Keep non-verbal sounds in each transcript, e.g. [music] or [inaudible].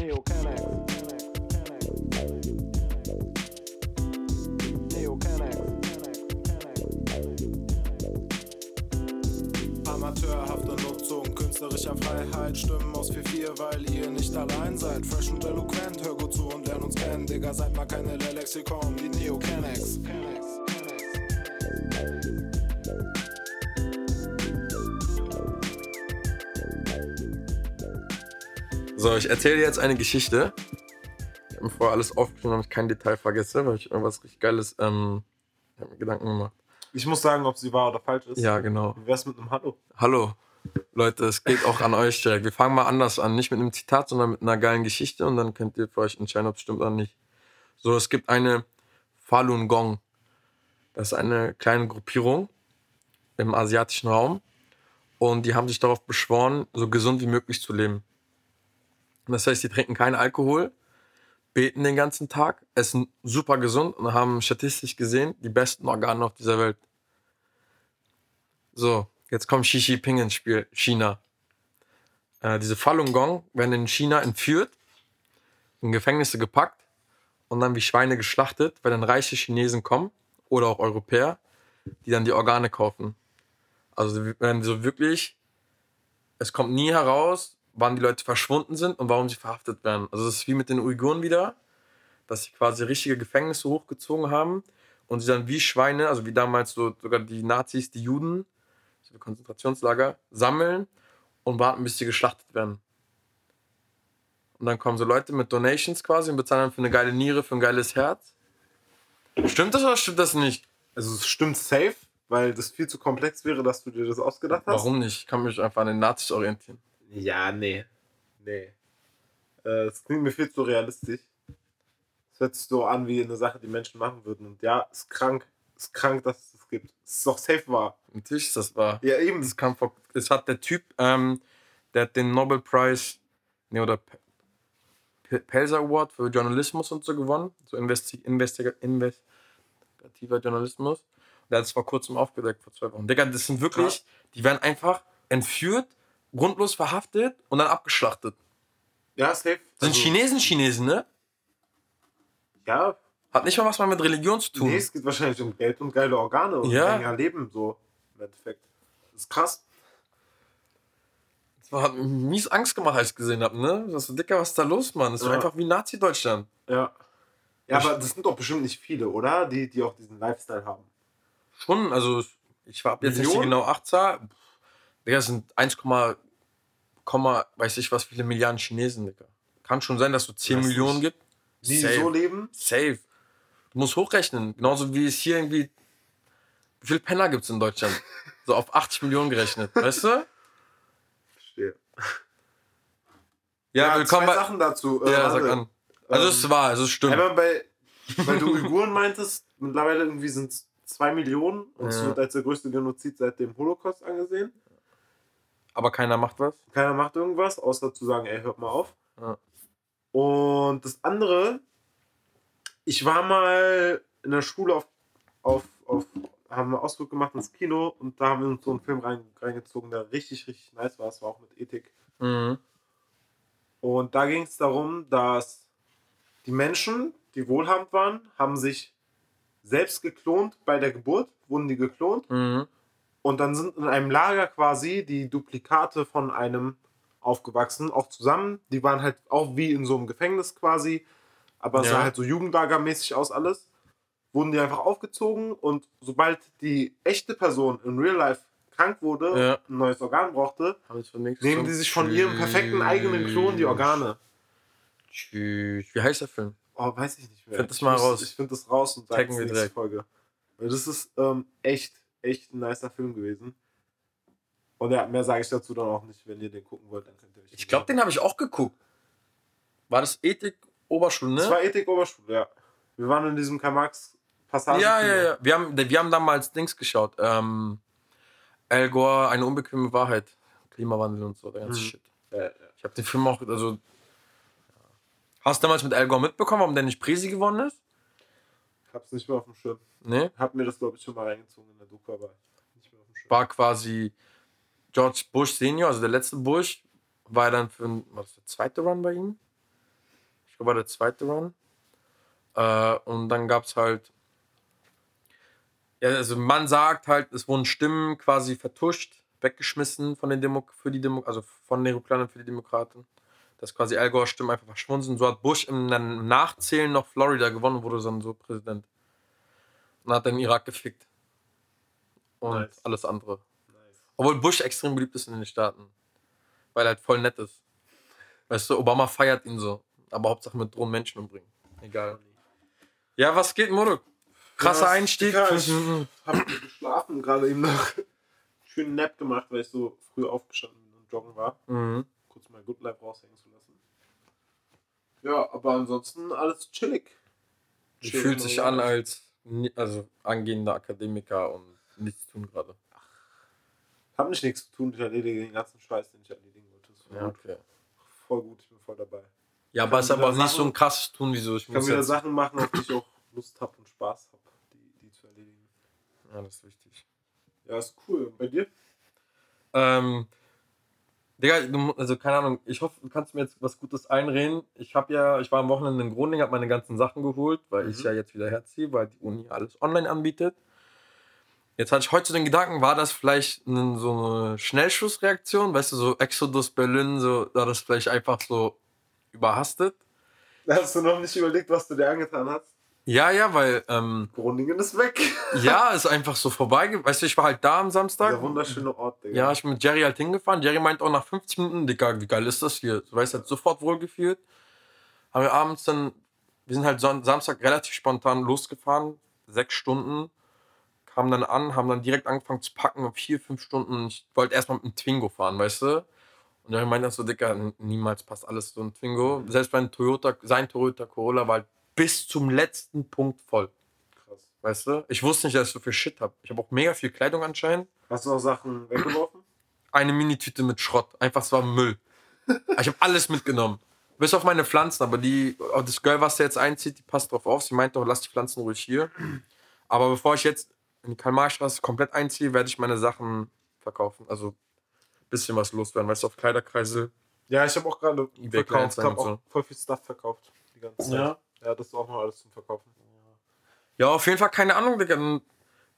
Neo Canex. Neo Canex. Amateurhafte Nutzung künstlerischer Freiheit. Stimmen aus 4-4, weil ihr nicht allein seid. Fresh und eloquent, hör gut zu und lern uns kennen. Digga, seid mal keine Lexikon, die Neo Canex. So, ich erzähle dir jetzt eine Geschichte. Ich habe mir vorher alles aufgeschrieben, damit ich kein Detail vergesse, weil ich irgendwas richtig Geiles ähm, ich hab mir Gedanken gemacht. Ich muss sagen, ob sie wahr oder falsch ist. Ja, genau. Wie wär's mit einem Hallo? Hallo, Leute, es geht auch an euch direkt. Wir fangen mal anders an. Nicht mit einem Zitat, sondern mit einer geilen Geschichte und dann könnt ihr für euch entscheiden, ob es stimmt oder nicht. So, es gibt eine Falun Gong. Das ist eine kleine Gruppierung im asiatischen Raum und die haben sich darauf beschworen, so gesund wie möglich zu leben. Das heißt, die trinken keinen Alkohol, beten den ganzen Tag, essen super gesund und haben statistisch gesehen die besten Organe auf dieser Welt. So, jetzt kommt Xi Jinping ins Spiel, China. Äh, diese Falun Gong werden in China entführt, in Gefängnisse gepackt und dann wie Schweine geschlachtet, weil dann reiche Chinesen kommen oder auch Europäer, die dann die Organe kaufen. Also werden so wirklich, es kommt nie heraus, wann die Leute verschwunden sind und warum sie verhaftet werden. Also das ist wie mit den Uiguren wieder, dass sie quasi richtige Gefängnisse hochgezogen haben und sie dann wie Schweine, also wie damals so sogar die Nazis, die Juden, so Konzentrationslager, sammeln und warten, bis sie geschlachtet werden. Und dann kommen so Leute mit Donations quasi und bezahlen dann für eine geile Niere, für ein geiles Herz. Stimmt das oder stimmt das nicht? Also es stimmt safe, weil das viel zu komplex wäre, dass du dir das ausgedacht hast. Warum nicht? Ich kann mich einfach an den Nazis orientieren. Ja, nee. Nee. Äh, Es klingt mir viel zu realistisch. Es hört sich so an wie eine Sache, die Menschen machen würden. Und ja, ist krank. Ist krank, dass es das gibt. Es ist doch safe wahr. Natürlich ist das wahr. Ja, eben. Das kam vor. Es hat der Typ, ähm, der hat den Nobelpreis, nee, oder P- P- Pelzer Award für Journalismus und so gewonnen. So investi investiga investigativer Journalismus. Der hat es vor kurzem aufgedeckt, vor zwei Wochen. Digga, das sind wirklich, die werden einfach entführt, grundlos verhaftet und dann abgeschlachtet. Ja, safe. Sind Also, Chinesen, Chinesen, ne? Ja, Hat nicht mal was mal mit Religion zu tun. nee, es geht wahrscheinlich um Geld und geile Organe und Ja. länger Leben, so im Endeffekt. Das ist krass. Das hat mies Angst gemacht, als ich gesehen habe, ne? Das ist Dicker, was ist da los, Mann? Das ist Ja. einfach wie Nazi-Deutschland. Ja. Ja, aber das sind doch bestimmt nicht viele, oder? Die, die auch diesen Lifestyle haben. Schon, also ich habe jetzt nicht die Millionen? genau 8 Zahl. Digga, es sind 1, Komma, weiß ich was, viele Milliarden Chinesen, Digga. Kann schon sein, dass es so 10 Weiß Millionen nicht. gibt. Die Safe. so leben. Safe. Du musst hochrechnen. Genauso wie es hier irgendwie. Wie viele Penner gibt es in Deutschland? [laughs] so auf 80 Millionen gerechnet, weißt du? Verstehe. Ja, willkommen zwei bei. Sachen dazu. Äh, Ja, sag warte. an. Also es ist wahr, also es stimmt. Einmal bei, weil du Uiguren meintest, mittlerweile irgendwie sind es zwei Millionen und es Ja. wird als der größte Genozid seit dem Holocaust angesehen. Aber keiner macht was. Keiner macht irgendwas, außer zu sagen, ey, hört mal auf. Ja. Und das andere, ich war mal in der Schule auf, auf, auf haben einen Ausflug gemacht ins Kino und da haben wir uns so einen Film rein, reingezogen, der richtig, richtig nice war. Es war auch mit Ethik. Mhm. Und da ging es darum, dass die Menschen, die wohlhabend waren, haben sich selbst geklont bei der Geburt, wurden die geklont. Mhm. Und dann sind in einem Lager quasi die Duplikate von einem aufgewachsen, auch zusammen. Die waren halt auch wie in so einem Gefängnis quasi, aber es Ja. sah halt so Jugendlagermäßig aus alles. Wurden die einfach aufgezogen und sobald die echte Person in Real Life krank wurde, Ja. ein neues Organ brauchte, ich nehmen die sich von ihrem perfekten eigenen Klon die Organe. Tschüss. Wie heißt der Film? Oh, weiß ich nicht mehr. Find das Ich mal muss- raus. Ich finde das raus und sage es nächste direkt. Folge. Das ist ähm, echt, echt ein nicer Film gewesen. Und ja, mehr sage ich dazu dann auch nicht. Wenn ihr den gucken wollt, dann könnt ihr euch Ich glaube, den habe ich auch geguckt. War das Ethik Oberschule, Das ne? war Ethik Oberschule, ja. Wir waren in diesem Karl-Marx Passage. Ja, ja, ja. Wir haben, wir haben damals Dings geschaut. Ähm, Al Gore, eine unbequeme Wahrheit. Klimawandel und so, der ganze Mhm. Shit. Ja, ja. Ich habe den Film auch, also. Hast du damals mit Al Gore mitbekommen, warum der nicht Presi gewonnen ist? Ich hab's nicht mehr auf dem Schirm. Ne? Hab mir das, glaube ich, schon mal reingezogen in der Doku, aber nicht mehr auf dem Schirm. War quasi George Bush Senior, also der letzte Bush, war dann für, ein- was, der zweite Run bei ihm? glaube, war der zweite Run. Äh, und dann gab es halt. Ja, also man sagt halt, es wurden Stimmen quasi vertuscht, weggeschmissen von den Demo für die Demo also von den Republikanern für die Demokraten. Dass quasi Al Gore Stimmen einfach verschwunden sind. So hat Bush im dann Nachzählen noch Florida gewonnen und wurde dann so Präsident. Und hat dann Irak gefickt. Und Nice. alles andere. Nice. Obwohl Bush extrem beliebt ist in den Staaten. Weil er halt voll nett ist. Weißt du, Obama feiert ihn so. Aber Hauptsache mit Drohnen Menschen umbringen. Egal. Ja, was geht, Modo? Krasser Ja, Einstieg. Fünf ich-. Hab geschlafen, gerade eben noch. Schönen Nap gemacht, weil ich so früh aufgestanden und joggen war. Mhm. Kurz mein Good Life raushängen zu lassen. Ja, aber ansonsten alles chillig. Sie Chill fühlt sich my an als also angehender Akademiker und nichts tun gerade. Hab nicht nichts zu tun, ich erledige den ganzen Scheiß, den ich erledigen wollte. Ja, gut. okay. Voll gut, ich bin voll dabei. Ja, Kann aber es ist wieder aber nicht so Sachen- ein krasses Tun, wie so. Ich Ich kann muss wieder jetzt, Sachen machen, auf die ich auch Lust habe und Spaß habe, die, die zu erledigen. ja, das ist wichtig. Ja, ist cool. Und bei dir? Ähm, Digga, also keine Ahnung, ich hoffe, du kannst mir jetzt was Gutes einreden. Ich habe ja, ich war am Wochenende in Groningen, habe meine ganzen Sachen geholt, weil ich Mhm. ja jetzt wieder herziehe, weil die Uni alles online anbietet. Jetzt hatte ich heute den Gedanken, war das vielleicht so eine Schnellschussreaktion, weißt du, so Exodus Berlin, so war das vielleicht einfach so überhastet? Hast du noch nicht überlegt, was du dir angetan hast? Ja, ja, weil, ähm, Groningen ist weg. ja, [laughs] ist einfach so vorbei. Weißt du, ich war halt da am Samstag. Dieser wunderschöne Ort, Digga. Ja, ich bin mit Jerry halt hingefahren. Jerry meint auch nach 50 Minuten, Digga, wie geil ist das hier? Du weißt, hat sofort wohlgefühlt. Haben wir abends dann, wir sind halt Samstag relativ spontan losgefahren, sechs Stunden, kamen dann an, haben dann direkt angefangen zu packen, auf vier, fünf Stunden. Ich wollte erstmal mit einem Twingo fahren, weißt du? Und Jerry meinte dann so, Digga, niemals passt alles so ein Twingo. Selbst mein Toyota, sein Toyota Corolla war halt bis zum letzten Punkt voll. Krass. Weißt du? Ich wusste nicht, dass ich so viel Shit habe. Ich habe auch mega viel Kleidung anscheinend Hast du noch Sachen weggeworfen? eine Minitüte mit Schrott. Einfach, es war Müll. Ich habe alles mitgenommen. Bis auf meine Pflanzen, aber die, oh, das Girl, was da jetzt einzieht, die passt drauf auf. Sie meinte doch, lass die Pflanzen ruhig hier. Aber bevor ich jetzt in die Karl-Marx-Straße komplett einziehe, werde ich meine Sachen verkaufen. Also ein bisschen was loswerden. Weißt du, auf Kleiderkreisel. Ja, ich habe auch gerade verkauft. Habe auch voll viel Stuff verkauft. Die ganze Zeit. Ja. Ja, das ist auch noch alles zum Verkaufen. Ja, auf jeden Fall, keine Ahnung, Digga. Dann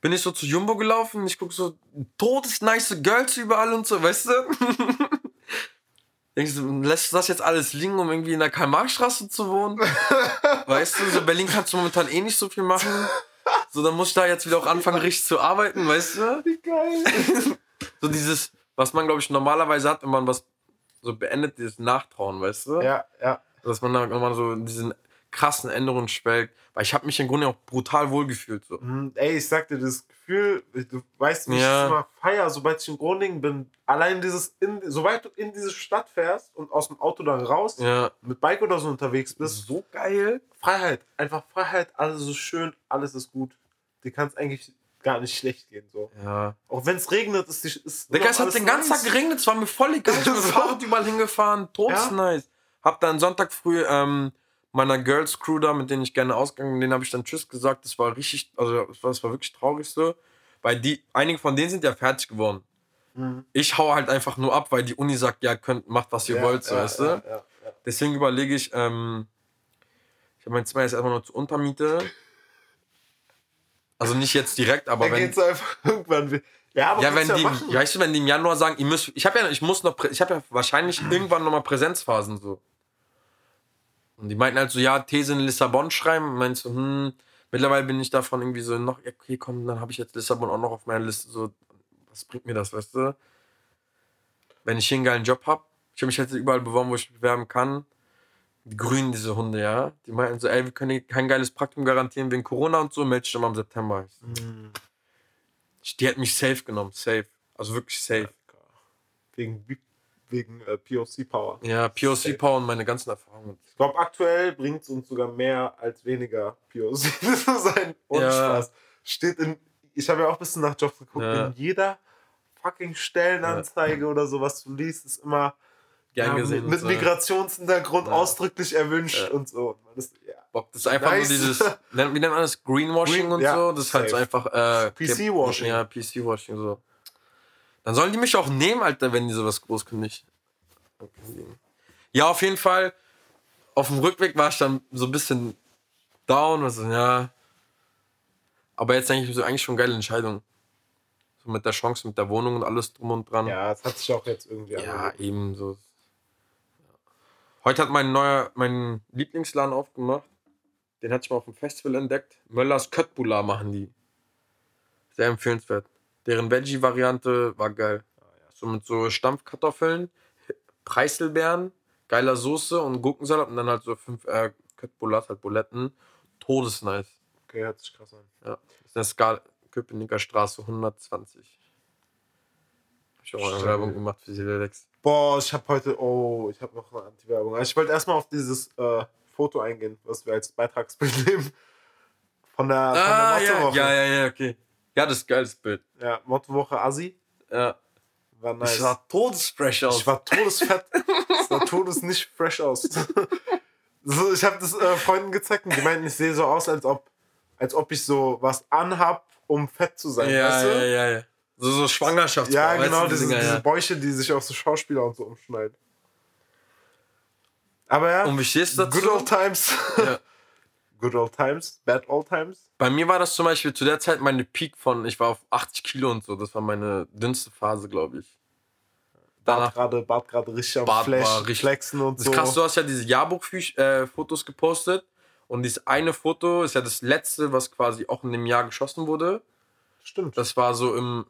bin ich so zu Jumbo gelaufen. Ich gucke so, todes nice Girls überall und so, weißt du? [laughs] Denkst du, lässt du das jetzt alles liegen, um irgendwie in der Karl-Marx-Straße zu wohnen? [laughs] weißt du, so in Berlin kannst du momentan eh nicht so viel machen. So, dann muss ich da jetzt wieder auch anfangen, richtig zu arbeiten, weißt du? Wie geil. [laughs] So dieses, was man, glaube ich, normalerweise hat, wenn man was so beendet, dieses Nachtrauen, weißt du? ja, ja. Dass man da nochmal so in diesen krassen Änderungen schwelgt. Weil ich habe mich im Grunde auch brutal wohlgefühlt. So. Mhm, Ey, ich sag dir, das Gefühl, du weißt, wie ich Ja. das immer feier, sobald ich in Groningen bin. Allein dieses, in, sobald du in diese Stadt fährst und aus dem Auto dann raus, Ja. mit Bike oder so unterwegs bist, so geil. Freiheit. Einfach Freiheit, alles ist schön, alles ist gut. Dir kann es eigentlich gar nicht schlecht gehen. So. Ja. Auch wenn es regnet, ist die. Ist Digga, es hat den ganzen nice. Tag geregnet, es war mir voll egal. Ich bin mit dem So. [laughs] Fahrrad überall hingefahren, todes Ja. nice. Hab dann Sonntag früh ähm, meiner Girls Crew da, mit denen ich gerne ausgegangen bin, denen habe ich dann Tschüss gesagt. Das war richtig, also das war, das war wirklich traurig so. Weil die, einige von denen sind ja fertig geworden. Mhm. Ich hau halt einfach nur ab, weil die Uni sagt, ja, könnt, macht was ihr Ja, wollt, so, ja, weißt du? ja, ja, ja. Deswegen überlege ich, ähm, ich habe mein Zimmer jetzt erstmal nur zur Untermiete. Also nicht jetzt direkt, aber Dann wenn. geht's einfach [laughs] irgendwann. Ja, aber Ja, wenn kannst die, machen. weißt du, wenn die im Januar sagen, ihr müsst, ich habe ja, ich muss noch, ich habe ja wahrscheinlich [clears throat] irgendwann nochmal Präsenzphasen so. Und die meinten halt so, ja, These in Lissabon schreiben. Und meinst so, hm, mittlerweile bin ich davon irgendwie so noch, okay, komm, dann habe ich jetzt Lissabon auch noch auf meiner Liste. So, was bringt mir das, weißt du? Wenn ich hier einen geilen Job habe, ich habe mich jetzt überall beworben, wo ich mich bewerben kann. Die grünen, diese Hunde, ja. Die meinten so, ey, wir können kein geiles Praktikum garantieren wegen Corona und so, melde dich mal im September. Mhm. Die hat mich safe genommen, safe. Also wirklich safe. Wegen, wegen äh, POC Power. Ja, POC Safe. Power und meine ganzen Erfahrungen. Ich glaube, aktuell bringt es uns sogar mehr als weniger POC [laughs] zu sein. Und Ja. Spaß. Steht in. Ich habe ja auch ein bisschen nach Jobs geguckt. Ja. In jeder fucking Stellenanzeige oder so, was du liest, ist immer Gern ja, gesehen. mit, mit so. Migrationshintergrund Ja. ausdrücklich erwünscht Ja. und so. Ja. Bock, das ist einfach Nice. nur dieses, wie nennt man das? Greenwashing Green- und ja, so. Das ist halt so einfach. Äh, PC-Washing. Ja, PC-Washing so. Dann sollen die mich auch nehmen, Alter, wenn die sowas groß kündigen. Ja, auf jeden Fall. auf dem Rückweg war ich dann so ein bisschen down. Also, ja. Aber jetzt denke ich so, eigentlich schon geile Entscheidung. So mit der Chance, mit der Wohnung und alles drum und dran. Ja, es hat sich auch jetzt irgendwie Ja, angeboten. eben so. Heute hat mein neuer, mein Lieblingsladen aufgemacht. Den hatte ich mal auf dem Festival entdeckt. Möllers Köttbullar machen die. Sehr empfehlenswert. Deren Veggie-Variante war geil. So mit so Stampfkartoffeln, Preiselbeeren, geiler Soße und Gurkensalat und dann halt so fünf äh, Köttbullars, halt Buletten. Todesnice. Okay, hört sich krass an. Ja. Das ist eine Skala, Köpenicker Straße 120. Hab ich auch eine. Werbung gemacht für Silelex. Boah, ich habe heute, oh, ich habe noch eine Anti-Werbung. Also ich wollte erstmal auf dieses äh, Foto eingehen, was wir als Beitragsbild [laughs] nehmen. Von der, Ah, von der Mottowoche. ja, ja, ja, okay. Ja, das ist geiles Bild. ja, Mottowoche Assi. Ja. War nice. Ich sah todesfresh aus. Ich war todesfett. Es sah todes nicht fresh aus. [laughs] so, ich habe das äh, Freunden gezeigt und die meinten, ich sehe so aus, als ob, als ob ich so was anhab, um fett zu sein. ja, weißt du? ja, ja, ja. So, so Schwangerschaftsbau. Ja, genau, diese, Dinger, diese ja. Bäuche, die sich auf so Schauspieler und so umschneiden. Aber ja, Und wie stehst du dazu? good old times. Ja. [laughs] Good old times, bad old times. Bei mir war das zum Beispiel zu der Zeit meine Peak von, ich war auf 80 Kilo und so. Das war meine dünnste Phase, glaube ich. Bart Danach. gerade Bart gerade richtig am Bart Flash, war richtig- flexen und Das so. krass, du hast ja diese Jahrbuch-Fotos gepostet. Und dieses eine Foto ist ja das letzte, was quasi auch in dem Jahr geschossen wurde. Stimmt. Das war so im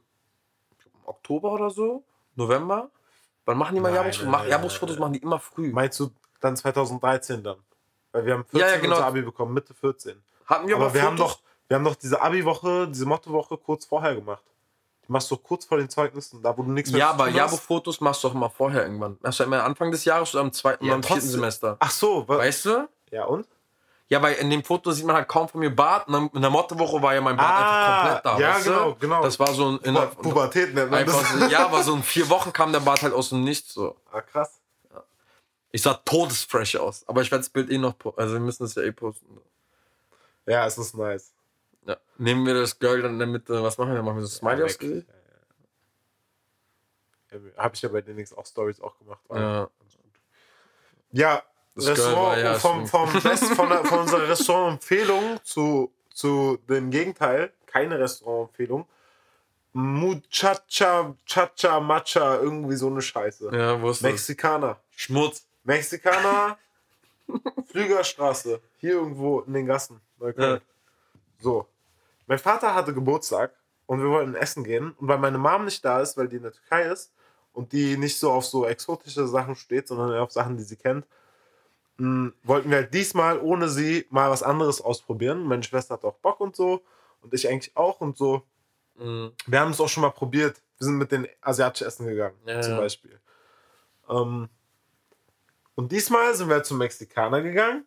Oktober oder so, November. Wann machen die mal Jahresfotos nein, machen die immer früh. Meinst du dann 2013 dann? Weil wir haben 14 Ja, ja, genau. unser Abi bekommen, Mitte 14. Hatten wir aber aber wir haben Fotos? doch, wir haben doch diese Abi-Woche, diese Motto-Woche kurz vorher gemacht. Die machst du kurz vor den Zeugnissen, da wo du nichts mehr Ja, zu aber tun hast. Jahrbuchfotos machst du doch immer vorher irgendwann. Machst du immer Anfang des Jahres oder am zweiten Ja, oder am vierten. Semester. Ach so, wa- Weißt du? ja und? Ja, weil in dem Foto sieht man halt kaum von mir Bart. In der Mottowoche war ja mein Bart Ah, einfach komplett da. ja, weißt genau, du? genau. Das war so ein. In der, Pubertät nennt man das. so, ja, aber so in vier Wochen kam der Bart halt aus dem Nichts. So. Ah, krass. Ich sah todesfresh aus. Aber ich werde das Bild eh noch. po- Also, wir müssen das ja eh posten. Ja, es ist nice. Ja. Nehmen wir das Girl dann in der Mitte. Was machen wir? Machen wir so Smiley aufs Gesicht? Ja, ja. Habe ich ja bei den Nix auch Stories auch gemacht. Ja. Ja, Das Restaurant ja vom, stimmt. vom [laughs] Best, von, der, von unserer Restaurantempfehlung zu, zu dem Gegenteil, keine Restaurantempfehlung. Muchacha, Chacha, Matcha, irgendwie so eine Scheiße. Ja, wo ist das? Mexikaner. Schmutz. Mexikaner, Flügerstraße, hier irgendwo in den Gassen, Neukölln. Ja. So. Mein Vater hatte Geburtstag und wir wollten essen gehen. Und weil meine Mom nicht da ist, weil die in der Türkei ist und die nicht so auf so exotische Sachen steht, sondern eher auf Sachen, die sie kennt, mh, wollten wir halt diesmal ohne sie mal was anderes ausprobieren. Meine Schwester hat auch Bock und so und ich eigentlich auch und so. Mhm. Wir haben es auch schon mal probiert. Wir sind mit den asiatischen Essen gegangen, Ja, zum ja. Beispiel. Ähm, und diesmal sind wir zum Mexikaner gegangen.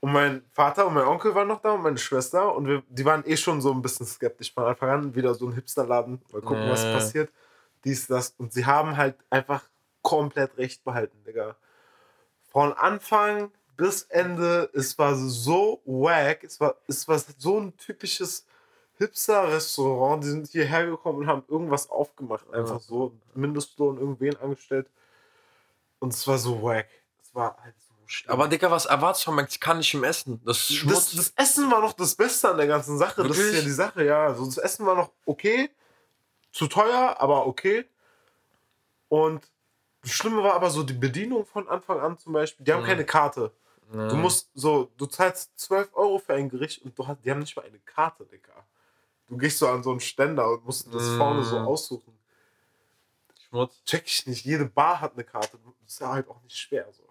Und mein Vater und mein Onkel waren noch da und meine Schwester. Und wir, die waren eh schon so ein bisschen skeptisch von Anfang an. Wieder so ein Hipsterladen. Mal gucken, was Ja. passiert. Dies, das. Und sie haben halt einfach komplett recht behalten, Digga. Von Anfang bis Ende, es war so wack. Es war, es war so ein typisches Hipster-Restaurant. Die sind hierher gekommen und haben irgendwas aufgemacht. Einfach so. Mindestlohn irgendwen angestellt. Und es war so wack. War halt so schlimm. Aber, Digga, was erwartest du von mexikanischem Essen? Das ist Schmutz. das, das Essen war noch das Beste an der ganzen Sache. Das ist Wirklich? ja die Sache, ja. Also das Essen war noch okay. Zu teuer, aber okay. Und das Schlimme war aber so die Bedienung von Anfang an zum Beispiel. Die haben Mhm. keine Karte. Ja. Du musst so, du zahlst 12 Euro für ein Gericht und du hast, die haben nicht mal eine Karte, Digga. Du gehst so an so einen Ständer und musst das Mhm. vorne so aussuchen. Schmutz. Check ich nicht. Jede Bar hat eine Karte. Das ist ja halt auch nicht schwer. So.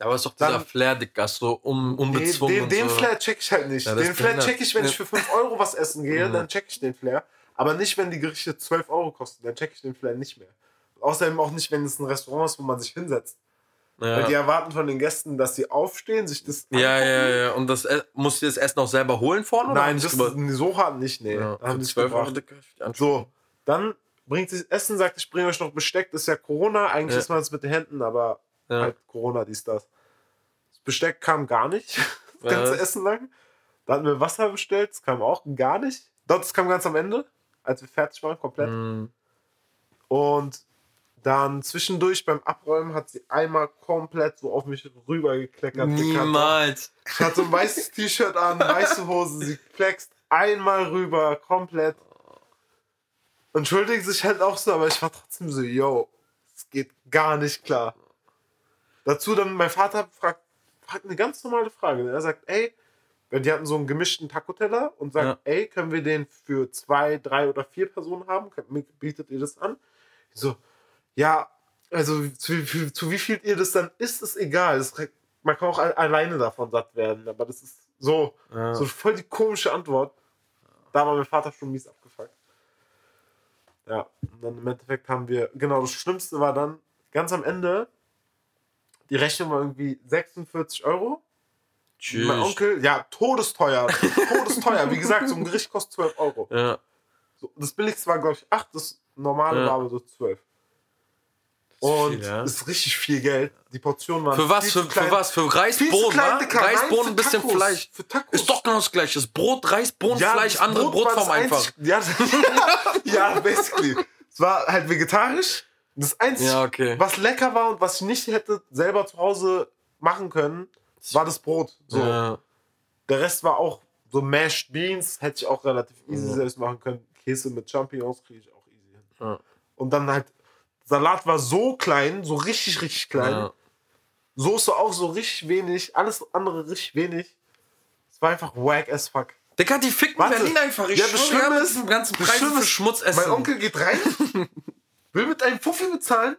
Aber ist doch dieser Dann- Flair, Digga, so um, Den, unbezwungen. den, und den so. Flair check ich halt nicht. Ja, den Flair check ich, wenn ich für 5 Euro was essen gehe, Mhm. dann check ich den Flair. Aber nicht, wenn die Gerichte 12 Euro kosten, dann check ich den Flair nicht mehr. Außerdem auch nicht, wenn es ein Restaurant ist, wo man sich hinsetzt. Weil die Ja. erwarten von den Gästen, dass sie aufstehen, sich das ja, angucken. ja, ja. Und das musst du das Essen auch selber holen vorne? Nein, das es ist so hart nicht, nee. ja. Haben Für die es 12 Euro, anschauen. So, dann bringt sie das Essen, sagt, ich bringe euch noch Besteck, das ist ja Corona. Eigentlich Ja. ist man es mit den Händen, aber Ja. halt Corona, dies, das. Das Besteck kam gar nicht, [laughs] das Ja. ganze Essen lang. Da hatten wir Wasser bestellt, das kam auch gar nicht. Das kam ganz am Ende, als wir fertig waren, komplett. Mhm. Und Dann zwischendurch beim Abräumen hat sie einmal komplett so auf mich rübergekleckert. Niemals. Ich hatte so ein weißes [laughs] T-Shirt an, weiße Hose, sie flext einmal rüber, komplett. Entschuldigt sich halt auch so, aber ich war trotzdem so, yo, es geht gar nicht klar. Dazu dann mein Vater fragt, fragt eine ganz normale Frage. Er sagt, ey, die hatten so einen gemischten Taco-Teller und sagt, Ja. ey, können wir den für zwei, drei oder vier Personen haben? Bietet ihr das an? Ich so, ja, also zu, zu, zu wie viel ihr das dann isst, ist egal. Das, man kann auch alleine davon satt werden, aber das ist so, Ja. so voll die komische Antwort. Da war mein Vater schon mies abgefuckt. Ja, und dann im Endeffekt haben wir, genau, das Schlimmste war dann, ganz am Ende, die Rechnung war irgendwie 46 Euro. Tschüss. Mein Onkel, ja, todesteuer. todesteuer. Wie gesagt, so ein Gericht kostet 12 Euro. Ja. So, das billigste war, glaube ich, 8, das normale Ja. war aber so 12. Und viel, ja. das ist richtig viel Geld. Die Portionen waren Für was? Für, klein. für was? Für Reis, Viel zu Bohnen, klein, wa? Dicker. Reis, Nein, Bohnen, für ein bisschen Tacos. Fleisch. Für Tacos. Ist doch genau das gleiche. Das Brot, Reis, Bohnen, Ja, Fleisch, andere Brot Brotform einfach. einzig- Ja, [laughs] ja, basically. Es war halt vegetarisch. Das Einzige, Ja, okay. was lecker war und was ich nicht hätte selber zu Hause machen können, war das Brot. So. Ja. Der Rest war auch so Mashed Beans, hätte ich auch relativ easy Ja. selbst machen können. Käse mit Champignons kriege ich auch easy hin. Und dann halt, Salat war so klein, so richtig, richtig klein. Soße auch so richtig wenig, alles andere richtig wenig. Es war einfach wack as fuck. Digga, die ficken Warte. Berlin einfach. Ich Ja, schwöre, mit ist- diesem ganzen Preis für ist, Schmutz essen. Mein Onkel geht rein, [laughs] will mit einem Fuffi bezahlen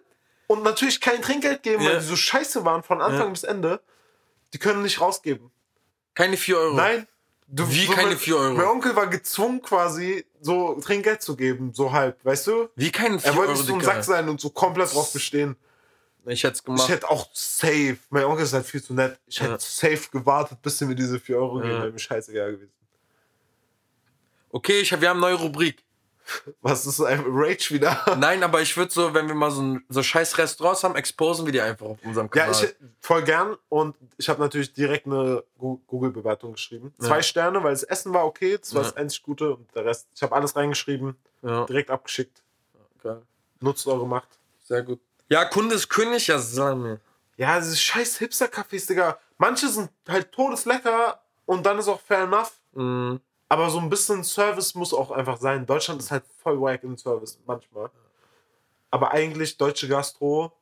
und natürlich kein Trinkgeld geben, Ja. weil die so scheiße waren von Anfang Ja. bis Ende. Die können nicht rausgeben. Keine 4 Euro. Nein. Du, Wie keine mein, 4 Euro? Mein Onkel war gezwungen quasi so Trinkgeld zu geben, so halb, weißt du? Wie keine 4 Er wollte Euro, so ein. Sack sein und so komplett drauf bestehen. Ich hätte es Ich gemacht. hätte auch safe, mein Onkel ist halt viel zu nett, ich hätte Ja. safe gewartet, bis sie mir diese 4 Euro geben, Ja. wäre mir scheißegal gewesen. Okay, ich hab, wir haben eine neue Rubrik. Was ist so ein Rage wieder? Nein, aber ich würde so, wenn wir mal so, ein, so scheiß Restaurants haben, exposen wir die einfach auf unserem Ja, Kanal. ich voll gern und ich habe natürlich direkt eine Google-Bewertung geschrieben. Ja. Zwei Sterne, weil das Essen war okay, das war Ja. das einzig Gute und der Rest, ich habe alles reingeschrieben, ja, direkt abgeschickt. geil. Nutzt eure Macht. Sehr gut. Ja, Kunde ist König, ja, Salami. Ja, diese scheiß Hipster-Cafés, Digga. Manche sind halt todeslecker und dann ist auch fair enough. Mhm. Aber so ein bisschen Service muss auch einfach sein. Deutschland ist halt voll wack im Service manchmal. Aber eigentlich deutsche Gastro,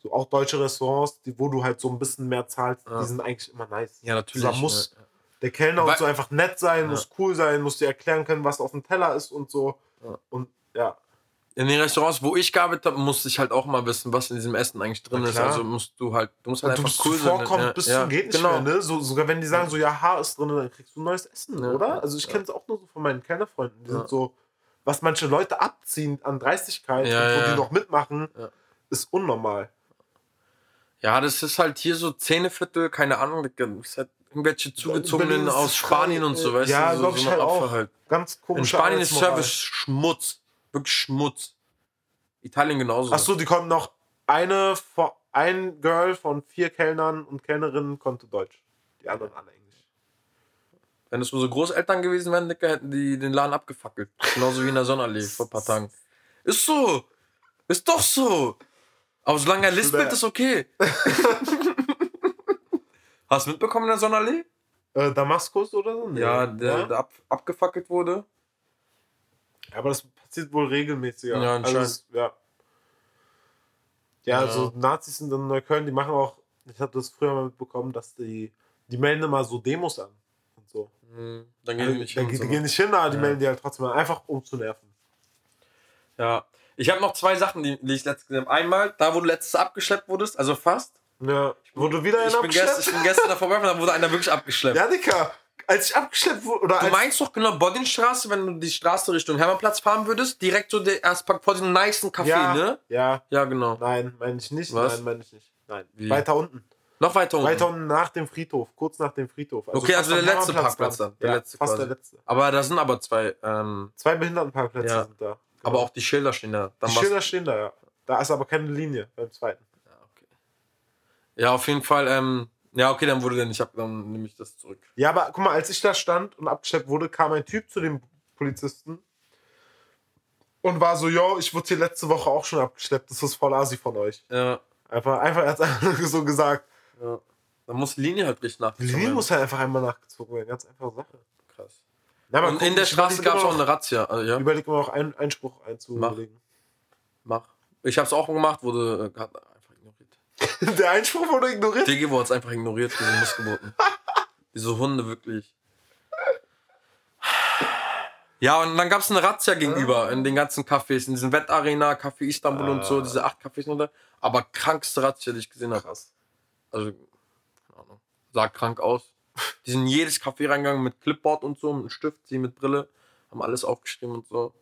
so auch deutsche Restaurants, die, wo du halt so ein bisschen mehr zahlst, Ja. die sind eigentlich immer nice. Ja, natürlich. Da muss ja. der Kellner Weil- und so einfach nett sein, Ja. muss cool sein, muss dir erklären können, was auf dem Teller ist und so. Und ja, In den Restaurants, wo ich gearbeitet habe, musste ich halt auch mal wissen, was in diesem Essen eigentlich drin ist. Also musst du halt, du musst halt du einfach bist cool sein. Ja, bis ja, zum geht nicht genau. mehr, ne? So, sogar wenn die sagen so, ja, Haar ist drin, dann kriegst du neues Essen, Ja. oder? Also ich kenne es auch nur so von meinen Kellnerfreunden. Die sind so, was manche Leute abziehen an Dreistigkeit und wo die noch mitmachen, ist unnormal. Ja, das ist halt hier so Zähneviertel, keine Ahnung, das ist halt irgendwelche zugezogenen aus Spanien und so, weißt ja, du, so, so ich halt auch. Halt. Ganz komisch. In Spanien ist Service Schmutz. Wirklich Schmutz. Italien genauso. Achso, die konnten noch eine, ein Girl von vier Kellnern und Kellnerinnen konnte Deutsch. Die anderen alle Englisch. Wenn es unsere Großeltern gewesen wären, Dicker, hätten die den Laden abgefackelt. Genauso wie in der Sonnenallee vor ein paar Tagen. Ist so. Ist doch so. Aber solange er lispelt, ist okay. Hast du mitbekommen in der Sonnenallee? Äh, Damaskus oder so? Nee. Ja, der, der ab, abgefackelt wurde. Aber das passiert wohl regelmäßiger. Ja, also anscheinend. es, ja. Ja, Ja. also Nazis sind in Neukölln, die machen auch, ich habe das früher mal mitbekommen, dass die, die melden immer so Demos an und so. Hm, Dann Also, gehen die nicht da- hin. die so. gehen nicht hin, aber die Ja. melden die halt trotzdem an, einfach um zu nerven. Ja. Ich habe noch zwei Sachen, die, die ich letztens gesehen habe. Einmal, da wo du letztes abgeschleppt wurdest, also fast. Ja, wurde wieder Ich einer bin, gest, ich bin gestern da vorbeigefahren, da wurde einer wirklich abgeschleppt. Ja, Dicker, als ich abgeschleppt wurde, oder Du meinst doch genau Bodinstraße, wenn du die Straße Richtung Hermannplatz fahren würdest, direkt so der erst vor diesem nicen Café, ja, ne? ja, Ja, genau. nein, meine ich nicht, Was? nein, meine ich nicht. Nein, Wie? weiter unten. Noch weiter unten. Weiter unten nach dem Friedhof, kurz nach dem Friedhof. Okay, fast also der letzte Parkplatz dann, der ja, letzte fast quasi. der letzte. Aber da sind aber zwei, ähm, Zwei Behindertenparkplätze Ja. sind da. aber auch die Schilder stehen da. Dann Die Schilder stehen da, ja. Da ist aber keine Linie beim zweiten. Ja, okay. Ja, auf jeden Fall, ähm, ja, okay, dann wurde der nicht ab, dann nehme ich das zurück. Ja, aber guck mal, als ich da stand und abgeschleppt wurde, kam ein Typ zu dem Polizisten und war so, yo, ich wurde hier letzte Woche auch schon abgeschleppt, das ist voll asi von euch. Ja, Einfach, einfach, er hat einfach [laughs] so gesagt. ja. Da muss die Linie halt richtig Die nachgezogen Linie werden. muss halt einfach einmal nachgezogen werden, ganz einfache Sache. Krass. Na, mal Und gucken, in der ich Straße gab es auch eine Razzia. Also, ja, Überleg immer noch einen Einspruch einzulegen. mach. Ich hab's auch gemacht, wurde äh, hat. [laughs] Der Einspruch wurde ignoriert. Digi wurde es einfach ignoriert, diese Missgeburten. [laughs] Diese Hunde wirklich. Ja, und dann gab es eine Razzia gegenüber in den ganzen Cafés, in diesen Wettarena, Café Istanbul und so, Ah. diese acht Cafés und da. Aber krankste Razzia, die ich gesehen habe. Krass. Also, keine Ahnung. Sah krank aus. Die sind in jedes Café reingegangen mit Clipboard und so, mit einem Stift, sie mit Brille, haben alles aufgeschrieben und so.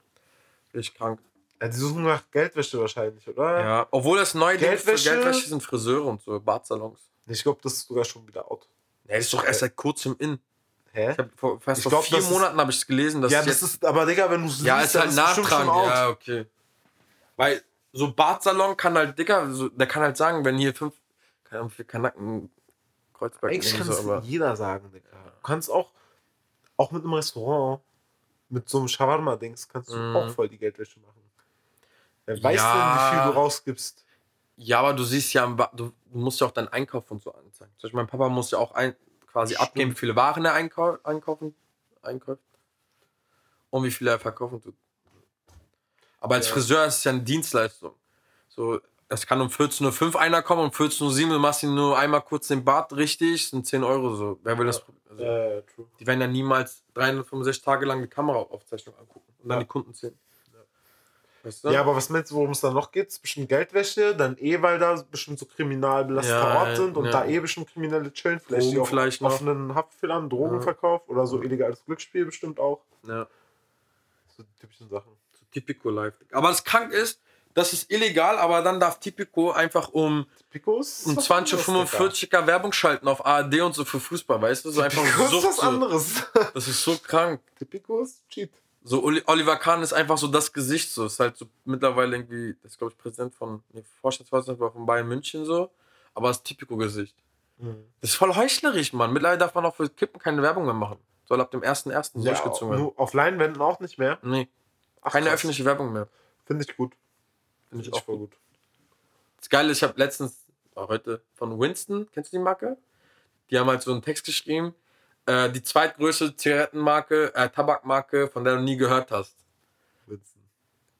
Richtig krank. Ja, die suchen nach Geldwäsche wahrscheinlich, oder? Ja, obwohl das neue Ding für Geldwäsche? Geldwäsche sind Friseure und so, Bartsalons. Ich glaube, das ist sogar schon wieder out. Nee, das ist doch erst seit kurzem in. Hä? Ich hab vor, fast Ich vor glaub, vier Monaten habe ich es gelesen, dass ja, das ist, aber Digga, wenn du es ja, liest, ist halt dann bestimmt Nachtrag. schon out. Ja, okay. Weil so Bartsalon kann halt, Digga, so, der kann halt sagen, wenn hier fünf, keine Ahnung, vier Kanaken Kreuzberg Eigentlich kann so, es aber jeder sagen, Digga. Du kannst auch, auch mit einem Restaurant, mit so einem Shawarma-Dings, kannst du Mhm. auch voll die Geldwäsche machen. Wer weiß Ja. denn, wie viel du rausgibst? ja, aber du siehst ja, du, musst ja auch deinen Einkauf und so anzeigen. Zum Beispiel mein Papa muss ja auch ein, quasi Stimmt. abgeben, wie viele Waren er einkau einkaufen, einkauft und wie viel er verkaufen tut. Aber als Ja. Friseur ist es ja eine Dienstleistung. So, es kann um 14.05 Uhr einer kommen, um 14.07 Uhr du machst ihm nur einmal kurz den Bart richtig, sind 10 Euro so. Wer will das? Also, Äh, true. Die werden ja niemals 365 Tage lang die Kameraaufzeichnung angucken und dann Ja. die Kunden zählen. Weißt du? Ja, aber was meinst du, worum es dann noch geht? Ist bestimmt Geldwäsche, dann eh, weil da bestimmt so kriminal belastete Ja, Ort sind und ja. da eh bestimmt Kriminelle chillen. Vielleicht die Drogen auch vielleicht noch. offenen Haftfehlern, Drogenverkauf oder so illegales Glücksspiel bestimmt auch. ja. So die typischen Sachen. So Tipico live. Aber das krank ist, das ist illegal, aber dann darf Tipico einfach um, um 20.45 Uhr Werbung schalten auf ARD und so für Fußball, weißt du? So einfach ist was anderes. Das ist so krank. Picos? Cheat. So Oli- Oliver Kahn ist einfach so das Gesicht, so ist halt so mittlerweile irgendwie, das ist glaube ich Präsident von, nee, Vorstandsvorsitzender von Bayern München so, aber das Tipico-Gesicht. Das ist voll heuchlerisch, Mann. Mittlerweile darf man auch für Kippen keine Werbung mehr machen. Soll ab dem 1.1. Ja, durchgezogen werden. auf Leinwänden auch nicht mehr. Nee, Ach, keine krass. öffentliche Werbung mehr. Finde ich gut. Finde ich auch ich voll gut. Das Geile ist, ich habe letztens, war heute von Winston, kennst du die Marke? Die haben halt so einen Text geschrieben, äh, die zweitgrößte Zigarettenmarke, äh, Tabakmarke, von der du nie gehört hast. Winston.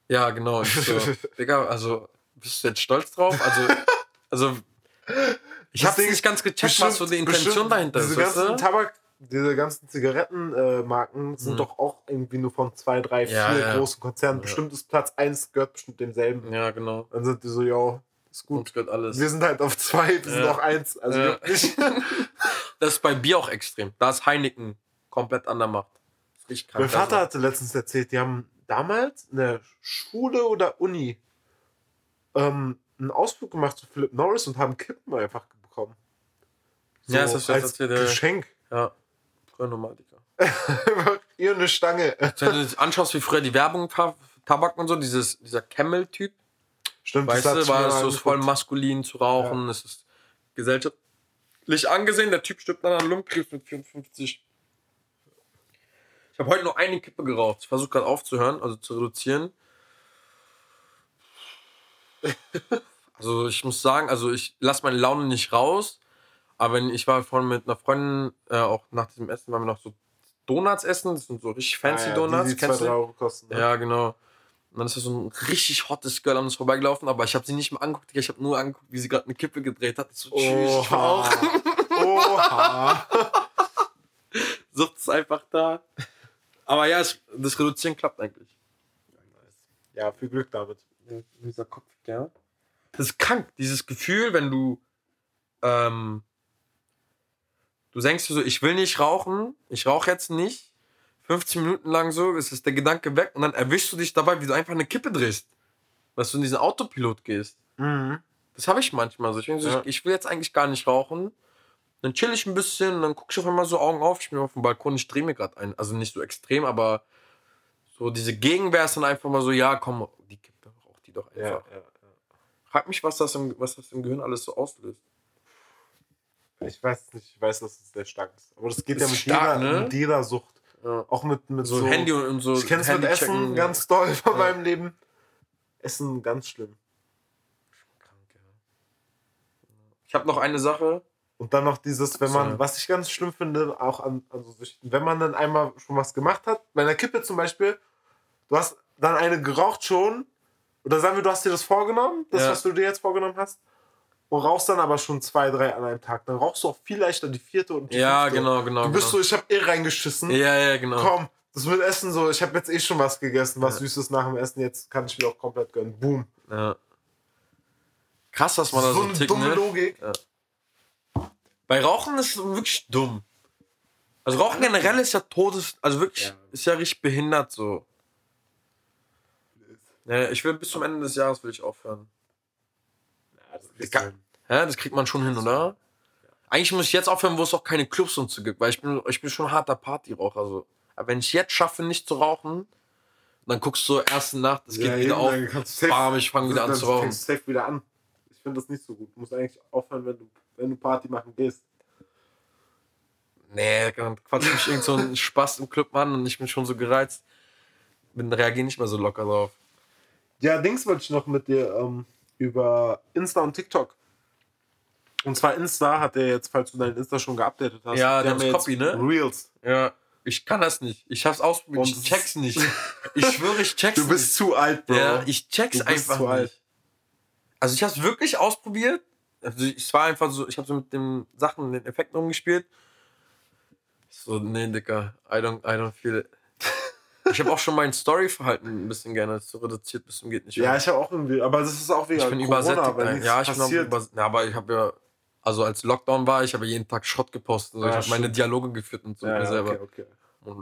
Ja, genau. So, [laughs] Digga, also, bist du jetzt stolz drauf? Also, also ich habe nicht ganz gecheckt, was so die Intention bestimmt dahinter diese ist. Weißt ganzen? Tabak, diese ganzen Zigarettenmarken äh, sind Mhm. doch auch irgendwie nur von zwei, drei, vier Ja, ja. großen Konzernen. Ja. Bestimmt ist Platz 1 gehört bestimmt demselben. Ja, genau. Dann sind die so, ja, ist gut. Gehört alles. Wir sind halt auf zwei, wir sind Ja. auf eins. Also Ja. [laughs] Das ist bei Bier auch extrem. Da ist Heineken komplett an der Macht. Das ist mein Vater Also, hatte letztens erzählt, die haben damals in der Schule oder Uni ähm, einen Ausflug gemacht zu Philip Norris und haben Kippen einfach bekommen. So Ja, das jetzt als erzählt, ja. Geschenk. ja, Digga. Ihr eine Stange. Wenn du dir anschaust, wie früher die Werbung Tabak und so, dieses, dieser Camel-Typ, Stimmt, weißt hat du, war es ist voll maskulin zu rauchen, es ist gesellschaftlich angesehen, der Typ stirbt an einer Lungenkrebs mit 54. Ich habe heute noch eine Kippe geraucht. Ich versuche gerade aufzuhören, also zu reduzieren. Also ich muss sagen, also ich lasse meine Laune nicht raus, aber ich war vorhin mit einer Freundin, äh, auch nach diesem Essen, waren wir noch so Donuts essen, das sind so richtig fancy Ah ja, Donuts, Die, die kennst 2, 3 du? Euro kosten. ne? Ja, genau. Und dann ist da so ein richtig hottes Girl an uns vorbeigelaufen, aber ich habe sie nicht mal angeguckt, ich habe nur angeguckt, wie sie gerade eine Kippe gedreht hat. So, tschüss, ich auch. Oha. [laughs] Sucht es einfach da. Aber ja, es, das Reduzieren klappt eigentlich. Ja, viel Glück damit. Dieser Kopf, ja. Das ist krank, dieses Gefühl, wenn du ähm, du denkst dir so, ich will nicht rauchen, ich rauche jetzt nicht. 15 Minuten lang so, ist es der Gedanke weg und dann erwischst du dich dabei, wie du einfach eine Kippe drehst. Dass du in diesen Autopilot gehst. Mhm. Das habe ich manchmal so. Ich, denk so Ja. ich, ich will jetzt eigentlich gar nicht rauchen. Dann chill ich ein bisschen, dann gucke ich auf einmal so Augen auf, ich bin auf dem Balkon, ich drehe mir gerade ein. Also nicht so extrem, aber so diese Gegenwehr ist dann einfach mal so, ja, komm, die Kippe, rauch die doch einfach. Ja, ja, Frag mich, was das, im, was das im Gehirn alles so auslöst. Ich weiß nicht, ich weiß, dass es sehr stark ist. Aber das geht Ist ja mit, stark, jeder, ne? mit jeder Sucht. Ja. Auch mit, mit So, Handy und, so. Ich kenne es mit Essen checken. ganz doll von Ja. meinem Leben. Essen ganz schlimm. Krank, ja. Ich habe noch eine Sache. Und dann noch dieses, wenn man, So. was ich ganz schlimm finde, auch an, so Süchten, wenn man dann einmal schon was gemacht hat, bei einer Kippe zum Beispiel, du hast dann eine geraucht schon, oder sagen wir, du hast dir das vorgenommen, das, Ja. was du dir jetzt vorgenommen hast, und rauchst dann aber schon zwei, drei an einem Tag. Dann rauchst du auch viel leichter die vierte und die Ja, fünfte. genau, genau. Du bist genau. so, ich hab eh reingeschissen. Ja, ja, genau. Komm, das mit Essen so, ich habe jetzt eh schon was gegessen, was Ja. Süßes nach dem Essen, jetzt kann ich mir auch komplett gönnen. Boom. Ja. Krass, dass man da so so eine tickt, dumme ne? Logik. Bei Rauchen ist es wirklich dumm. Also Rauchen generell ist ja todes, also wirklich, Ja. ist ja richtig behindert so. Ja, ich will bis zum Ende des Jahres will ich aufhören. Ja, das. Ja, kriegt man schon hin, oder? Eigentlich muss ich jetzt aufhören, wo es auch keine Clubs und so gibt, weil ich bin, ich bin schon ein harter Partyraucher. Also. Aber wenn ich jetzt schaffe, nicht zu rauchen, dann guckst du erste Nacht, es geht Ja, wieder eben, auf. Bam, ich fange wieder an zu rauchen. safe wieder an. Ich finde das nicht so gut. Du musst eigentlich aufhören, wenn du, wenn du Party machen gehst. Nee, dann quatscht mich irgend so ein Spaß im Club an und ich bin schon so gereizt. Bin, reagiere nicht mehr so locker drauf. Ja, Dings wollte ich noch mit dir ähm, über Insta und TikTok. Und zwar Insta hat er jetzt, falls du dein Insta schon geupdatet hast, Ja, das haben Copy, ne? Reels. Ja, ich kann das nicht. Ich hab's ausprobiert. Ich check's nicht. [laughs] Ich schwöre, ich check's Du bist zu alt, Bro. nicht. Ja, ich check's Du bist einfach zu nicht. alt. Also ich hab's wirklich ausprobiert. Also ich war einfach so, ich habe so mit den Sachen, den Effekten rumgespielt. Ich So, nee, Dicker, I don't, I don't feel it. [laughs] Ich habe auch schon mein Story-Verhalten ein bisschen gerne so reduziert bis zum geht nicht Ja, ich habe auch irgendwie, aber das ist auch wegen ich bin Corona, übersättigt. nichts Ja, ich bin auch passiert. über, ja, aber ich habe ja, also als Lockdown war, ich habe jeden Tag Schrott gepostet. Also Ja, ich habe meine. Dialoge geführt und so ja, mir selber. okay, okay.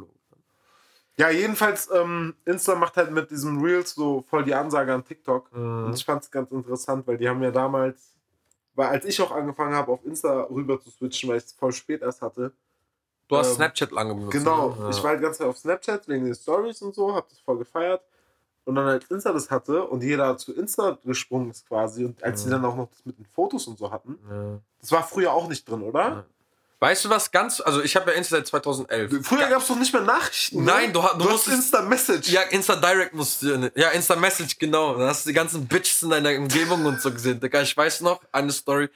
Ja, jedenfalls, ähm, Insta macht halt mit diesem Reels so voll die Ansage an TikTok. Mhm. Und ich fand es ganz interessant, weil die haben ja damals, weil als ich auch angefangen habe, auf Insta rüber zu switchen, weil ich es voll spät erst hatte. Du hast Ähm, Snapchat lange benutzt. Genau, ne? Ja. ich war halt ganz Zeit auf Snapchat wegen den Stories und so, hab das voll gefeiert. Und dann als Insta das hatte und jeder zu Insta gesprungen ist quasi und als sie Mhm. dann auch noch das mit den Fotos und so hatten, Ja. das war früher auch nicht drin, oder? Ja. Weißt du was ganz, also ich habe ja Insta seit 2011. Früher gab es doch nicht mehr Nachrichten. Nein, ne? du ha- du du hast musstest- Insta-Message. Ja, Insta Direct musst du, ja, Insta Message, genau. Da hast du die ganzen Bitches in deiner Umgebung und so gesehen. Digga, ich weiß noch, eine Story,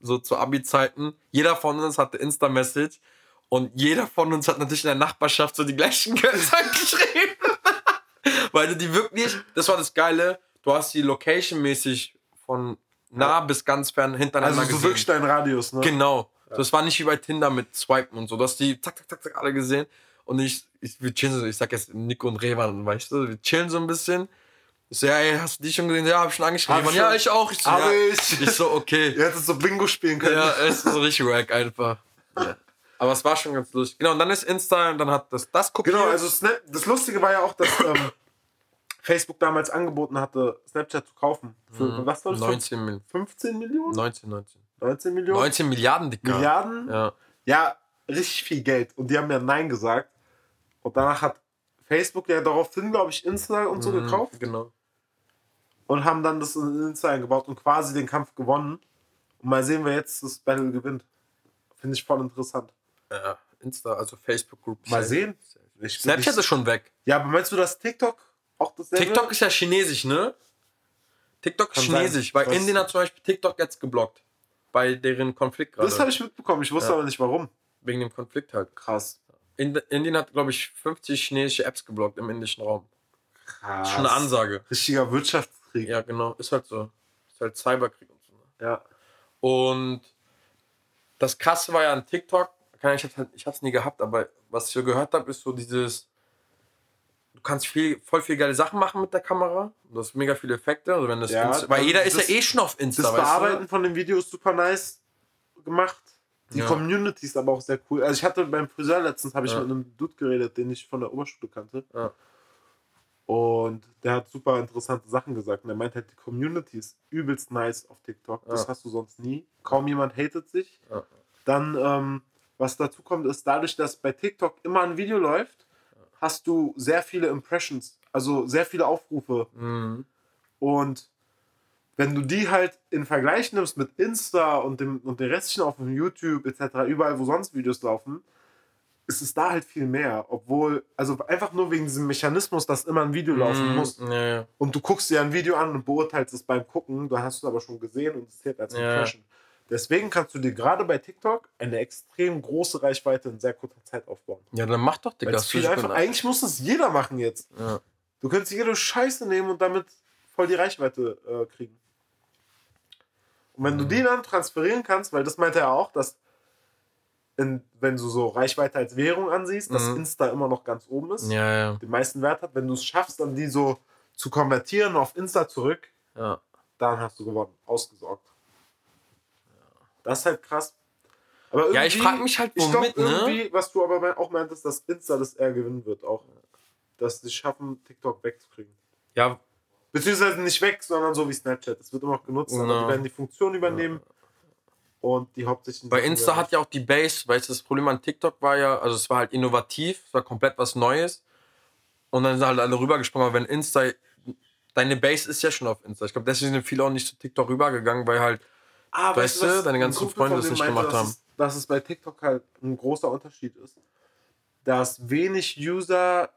so zu Abi-Zeiten. Jeder von uns hatte Insta Message und jeder von uns hat natürlich in der Nachbarschaft so die gleichen [laughs] Girls angeschrieben. [laughs] Weil du die wirklich, das war das Geile, du hast die Location-mäßig von nah bis ganz fern hintereinander also so gesehen. wirklich dein Radius, ne? Genau. Das war nicht wie bei Tinder mit Swipen und so. Du hast die zack, zack, zack, zack alle gesehen. Und ich, ich wir chillen so, ich sag jetzt Nico und Revan, weißt du, wir chillen so ein bisschen. Ich so, ja, ey, hast du die schon gesehen? Ja, hab ich schon angeschrieben. Hab ja, ich auch. Ich so, Hab ja. ich. Ich so, okay. [laughs] Ihr hättet so Bingo spielen können. Ja, es ist so richtig wack einfach. Ja. Aber es war schon ganz lustig. Genau, und dann ist Insta und dann hat das das kopiert. Genau, also Snap, das Lustige war ja auch, dass ähm, [laughs] Facebook damals angeboten hatte, Snapchat zu kaufen. Für Mhm. was war das? 19, Mil 15 Millionen? 19, 19. 19 Millionen? 19 Milliarden, Dicker. Milliarden? Ja. Ja, richtig viel Geld. Und die haben ja Nein gesagt. Und danach hat Facebook ja daraufhin, glaube ich, Insta und so Mhm, gekauft Genau. und haben dann das in Insta eingebaut und quasi den Kampf gewonnen. Und mal sehen, wer jetzt das Battle gewinnt. Finde ich voll interessant. Ja, Insta, also Facebook Group. Mal sehen. Ich, Snapchat ich, ist schon weg. Ja, aber meinst du, dass TikTok auch das TikTok ist ja chinesisch, ne? TikTok ist Kann sein. chinesisch, weil Indien hat zum Beispiel TikTok jetzt geblockt. Bei deren Konflikt gerade. Das habe ich mitbekommen. Ich wusste Ja. aber nicht warum. Wegen dem Konflikt halt. Krass. Ind Indien hat, glaube ich, 50 chinesische Apps geblockt im indischen Raum. Krass. Ist schon eine Ansage. Richtiger Wirtschaftskrieg. Ja, genau. Ist halt so. Ist halt Cyberkrieg und so. ne? Ja. Und das Krasse war ja an TikTok, kann ich, halt, ich hab's nie gehabt, aber was ich so gehört habe, ist so dieses, du kannst viel, voll viel geile Sachen machen mit der Kamera. Du hast mega viele Effekte. Also wenn das Ja, Insta, weil jeder ist das- ja eh schon auf Insta, Das Bearbeiten von den Videos super nice gemacht. Die Ja. Community ist aber auch sehr cool. Also ich hatte beim Friseur letztens, habe ich Ja. mit einem Dude geredet, den ich von der Oberschule kannte. Ja. Und der hat super interessante Sachen gesagt. Und er meint halt, die Community ist übelst nice auf TikTok. Das hast du sonst nie. Kaum jemand hatet sich. Dann, ähm, was dazu kommt, ist dadurch, dass bei TikTok immer ein Video läuft, hast du sehr viele Impressions, also sehr viele Aufrufe. du? Mhm. Und wenn du die halt in Vergleich nimmst mit Insta und dem, und den restlichen auf dem YouTube etc., überall, wo sonst Videos laufen, ist es da halt viel mehr. Obwohl, also einfach nur wegen diesem Mechanismus, dass immer ein Video laufen Mm, muss. Ja. Und du guckst dir ein Video an und beurteilst es beim Gucken, du hast es aber schon gesehen und es zählt als Ja. Deswegen kannst du dir gerade bei TikTok eine extrem große Reichweite in sehr kurzer Zeit aufbauen. ja, dann mach doch, Digga. Viel einfach, eigentlich muss es jeder machen jetzt. Ja. Du könntest jede Scheiße nehmen und damit voll die Reichweite äh, kriegen. Und wenn du Mhm. die dann transferieren kannst, weil das meinte er auch, dass in, wenn du so Reichweite als Währung ansiehst, dass Mhm. Insta immer noch ganz oben ist, Ja, ja. den meisten Wert hat, wenn du es schaffst, dann die so zu konvertieren auf Insta zurück, ja. dann hast du gewonnen, ausgesorgt. Das ist halt krass. Aber Ja, ich irgendwie- frag mich halt, ich glaube womit, ne? was du aber auch meintest, dass Insta das eher gewinnen wird auch. Dass sie schaffen, TikTok wegzukriegen. Ja, Beziehungsweise nicht weg, sondern so wie Snapchat. Es wird immer noch genutzt, aber die werden die Funktion übernehmen und die hauptsächlichen. bei Insta hat ja auch die Base, weißt du, das Problem an TikTok war ja, also es war halt innovativ, es war komplett was Neues. Und dann sind halt alle rübergesprungen, aber wenn Insta, deine Base ist ja schon auf Insta. Ich glaube, deswegen sind viele auch nicht zu TikTok rübergegangen, weil halt, Ah, Weißt du, was deine ein ganzen Freunde das nicht meinte, gemacht dass haben. Es, dass es bei TikTok halt ein großer Unterschied ist. Dass wenig User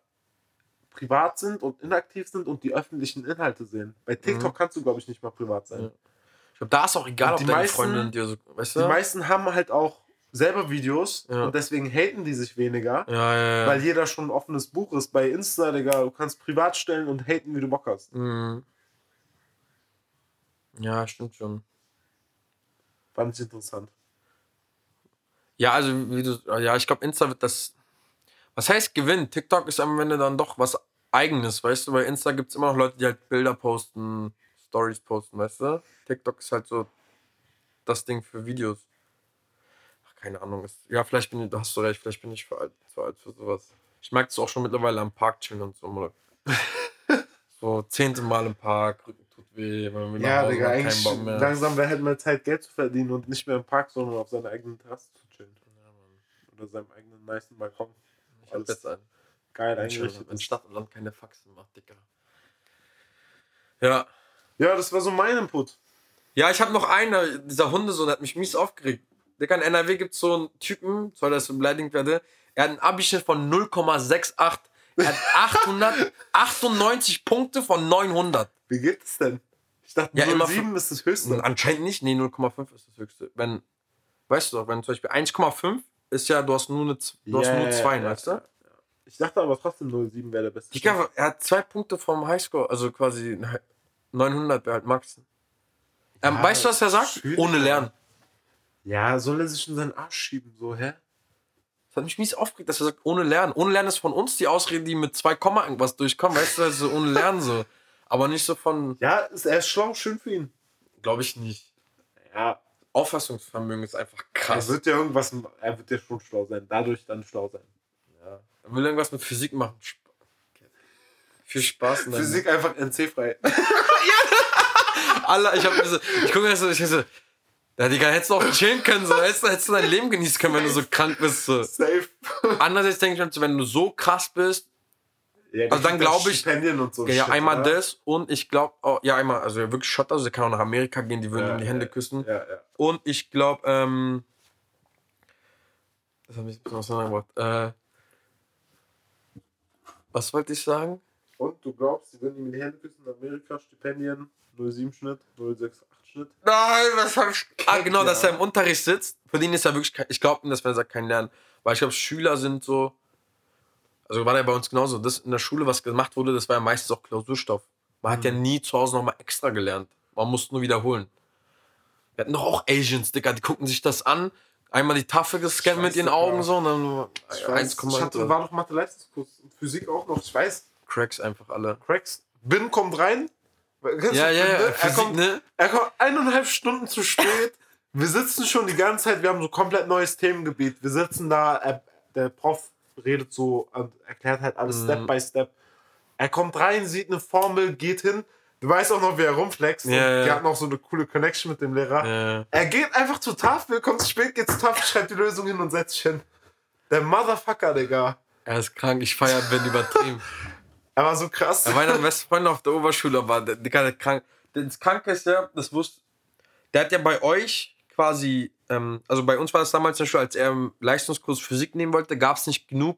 privat sind und inaktiv sind und die öffentlichen Inhalte sehen. Bei TikTok kannst du, glaube ich, nicht mal privat sein. Mhm. Ja. ich glaube, da ist auch egal, Und ob die deine meisten- Freundin dir so, weißt du? Die meisten haben halt auch selber Videos Ja. und deswegen haten die sich weniger, ja. weil jeder schon ein offenes Buch ist. Bei Insta, Digga, du kannst privat stellen und haten, wie du Bock hast. Mhm. Ja, stimmt schon. Fand ich interessant. Ja, also wie du, ja, ich glaube, Insta wird das. Was heißt Gewinn? TikTok ist am Ende dann doch was Eigenes, weißt du? Bei Insta gibt es immer noch Leute, die halt Bilder posten, Stories posten, weißt du? TikTok ist halt so das Ding für Videos. Ach, keine Ahnung. Ist, ja, vielleicht bin ich, da hast du recht, vielleicht bin ich für alt, zu alt für sowas. Ich merke es auch schon mittlerweile am Park chillen und so. [laughs] So zehnte Mal im Park, weh, man wieder Ja, Digga, keinen eigentlich Bock mehr. langsam wäre halt mal Zeit, Geld zu verdienen und nicht mehr im Park, sondern auf seiner eigenen Terrasse zu chillen. Ja, Mann. Oder seinem eigenen nicen Balkon. Ich hab jetzt einen. Geil eingerichtet. Wenn. Stadt und Land keine Faxen macht, Dicker. Ja. Ja, das war so mein Input. Ja, ich habe noch einer, dieser Hundesohn hat mich mies aufgeregt. Dicker, in NRW gibt es so einen Typen, soll das beleidigt werde, er hat einen Abischnitt von 0,68. Er hat 898 Punkte von 900. Wie geht es denn? Ich dachte, Ja, immer 07 ist das höchste. Anscheinend nicht, nee, 0,5 ist das höchste. Wenn, weißt du doch, wenn zum Beispiel 1,5 ist ja, du hast nur, eine, du hast Ja, nur ja, zwei, ja, weißt du? Ich dachte aber trotzdem 07 wäre der beste. Digga, er hat zwei Punkte vom Highscore, also quasi 900 wäre halt Max. Ähm, Ja, weißt du, was er sagt? schwierig, Ohne Lernen. Ja, soll er sich in seinen Arsch schieben, so, hä? Das hat mich mies aufgeregt, dass er sagt, ohne Lernen. Ohne Lernen ist von uns die Ausrede, die mit 2 Komma irgendwas durchkommen, weißt du, also ohne Lernen so. Aber nicht so von, Ja, ist, er ist schlau, schön für ihn. glaube ich nicht. Ja, Auffassungsvermögen ist einfach krass. er wird ja irgendwas, er wird ja schon schlau sein, dadurch dann schlau sein. ja. Er will irgendwas mit Physik machen. Sp- Viel Spaß. Physik einfach NC-frei. [laughs] [laughs] Alter, ich hab diese, ich gucke mir so, ich so, ja, Digga, hättest du auch chillen können, so, hättest, du- hättest du dein Leben genießen können, wenn du so krank bist, so. Safe. Andererseits denke ich mir, wenn du so krass bist, Ja, Also dann glaub ich- so. ja, Shit, einmal oder? das und ich glaube, oh, ja, einmal, also wirklich Schotter, also der kann auch nach Amerika gehen, die würden Ja, ihm die Hände küssen. Ja, ja. Und ich glaube, ähm. Das habe ich was gesagt. Äh, was wollte ich sagen? Und du glaubst, sie würden ihm die Hände küssen in Amerika, Stipendien, 07 Schnitt, 068 Schnitt. Nein, was hab ich. Ah, genau, ja. dass er im Unterricht sitzt. Für den ist er wirklich kein, Ich glaube, dass wenn er sagt, kein Lernen. Weil ich glaube, Schüler sind so. Also war der bei uns genauso. Das in der Schule, was gemacht wurde, das war ja meistens auch Klausurstoff. Man hat ja nie zu Hause nochmal extra gelernt. Man musste nur wiederholen. Wir hatten doch auch Asians, Digga, die gucken sich das an. Einmal die Tafel gescannt mit ihren. Augen so und dann nur Ich, weiß, ich hatte, war doch Mathe-Leistungskurs und Physik auch noch. Ich weiß, Cracks einfach alle. Cracks. Bin kommt rein. Kennst Ja, ja, ja. Er Physik, kommt, ne? er kommt eineinhalb Stunden zu spät. Wir sitzen schon die ganze Zeit, wir haben so komplett neues Themengebiet. Wir sitzen da, er, der Prof redet so und erklärt halt alles Mhm. Step by Step. Er kommt rein, sieht eine Formel, geht hin. Du weißt auch noch, wie er rumflext. Ja, ja. Die hatten auch so eine coole Connection mit dem Lehrer. Ja. Er geht einfach zur Tafel, kommt zu spät, geht zur Tafel, schreibt die Lösung hin und setzt sich hin. Der Motherfucker, Digga. Er ist krank, ich feiere Ben übertrieben. [laughs] Er war so krass. Er war einer der besten Freunde auf der Oberschule, aber der, der krank. Das Kranke ist ja, das wusste. Der hat ja bei euch quasi, ähm, also bei uns war das damals zum Beispiel, als er im Leistungskurs Physik nehmen wollte, gab es nicht genug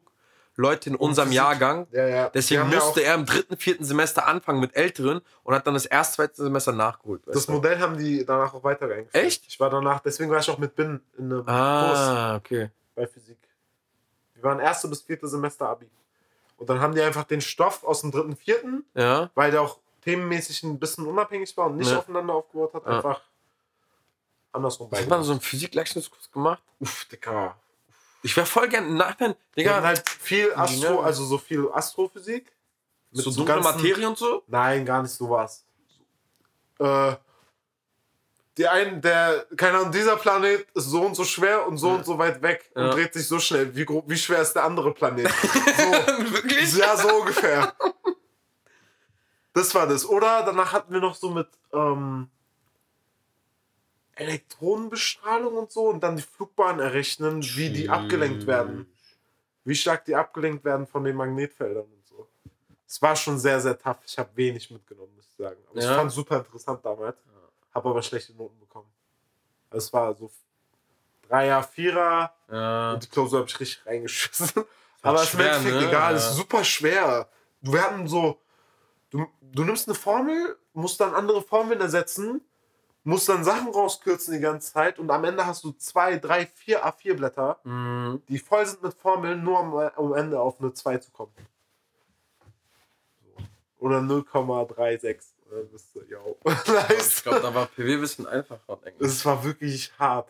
Leute in unserem Physik. Jahrgang. Ja, ja. Deswegen ja musste er im dritten, vierten Semester anfangen mit Älteren und hat dann das erste, zweite Semester nachgeholt. Das? Modell haben die danach auch weiter eingeführt. Echt? Ich war danach, deswegen war ich auch mit Bin in einem Kurs Ah, okay. bei Physik. Wir waren erste bis vierte Semester Abi. Und dann haben die einfach den Stoff aus dem dritten, vierten, Ja. weil der auch themenmäßig ein bisschen unabhängig war und nicht Ja. aufeinander aufgebaut hat, einfach andersrum Hat man so einen Physik-Leistungskurs gemacht? Uff, Dicker. Ich wäre voll gern hatten Digga, halt viel Astro, Ingenieur. also so viel Astrophysik. Mit so dunkle ganzen- Materie und so? Nein, gar nicht sowas. Äh, die einen, der, keine Ahnung, dieser Planet ist so und so schwer und so Ja. und so weit weg und Ja. dreht sich so schnell. Wie, wie schwer ist der andere Planet? [laughs] So, Wirklich? ja, so ungefähr. Das war das. Oder danach hatten wir noch so mit ähm, Elektronenbestrahlung und so und dann die Flugbahn errechnen, wie die abgelenkt werden. Wie stark die abgelenkt werden von den Magnetfeldern und so. Es war schon sehr, sehr tough. Ich habe wenig mitgenommen, muss ich sagen. Aber Ja. ich fand es super interessant damals. Habe aber schlechte Noten bekommen. Es war so Dreier, Vierer Ja. und die Klausur habe ich richtig reingeschissen. Aber es ist ne? egal, es Ja. ist super schwer. Wir hatten so, du, du nimmst eine Formel, musst dann andere Formeln ersetzen, musst dann Sachen rauskürzen die ganze Zeit und am Ende hast du zwei, drei, vier A4-Blätter, Mhm. die voll sind mit Formeln, nur um am Ende auf eine 2 zu kommen. Oder 0,36. Dann bist du, yo. [laughs] nice. Ich glaube, da war PW ein bisschen einfacher. Es war wirklich hart.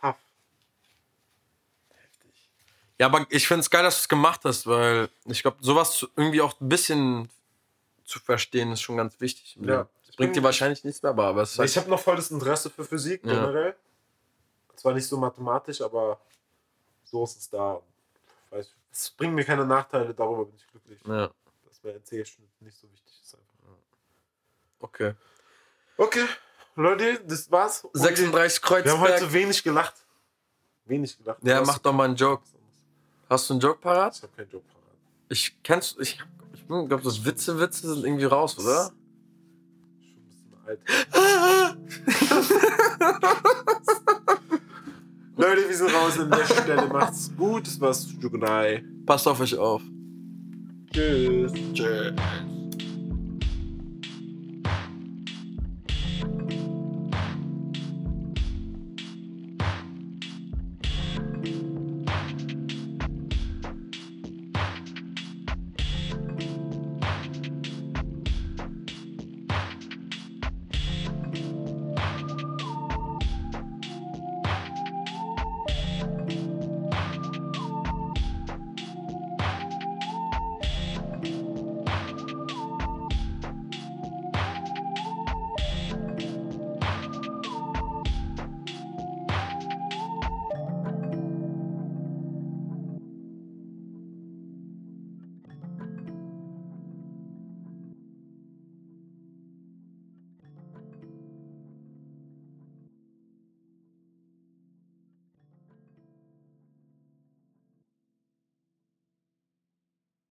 Tough. Ja, aber ich finde es geil, dass du es gemacht hast, weil ich glaube, sowas irgendwie auch ein bisschen zu verstehen ist schon ganz wichtig. Ja. Das bringt dir wahrscheinlich nichts mehr, aber es halt, Ich habe noch voll das Interesse für Physik Ja. generell. Zwar nicht so mathematisch, aber so ist es da. Es bringt mir keine Nachteile, darüber bin ich glücklich. ja, Dass mein NC-Schnitt nicht so wichtig ist. Einfach. Okay. Okay, Leute, das war's. 36 Wir haben Kreuzberg. heute wenig gelacht. Wenig gelacht. Ja, mach doch mal einen Joke. Hast du einen Joke parat? Ich hab keinen Job parat. Ich kennst ich, ich glaube, das Witze, Witze sind irgendwie raus, oder? Schon ein bisschen alt. [laughs] Leute, wir sind raus an der Stelle. Macht's gut. Das war's. Jugunai. Passt auf euch auf. Tschüss. Tschüss.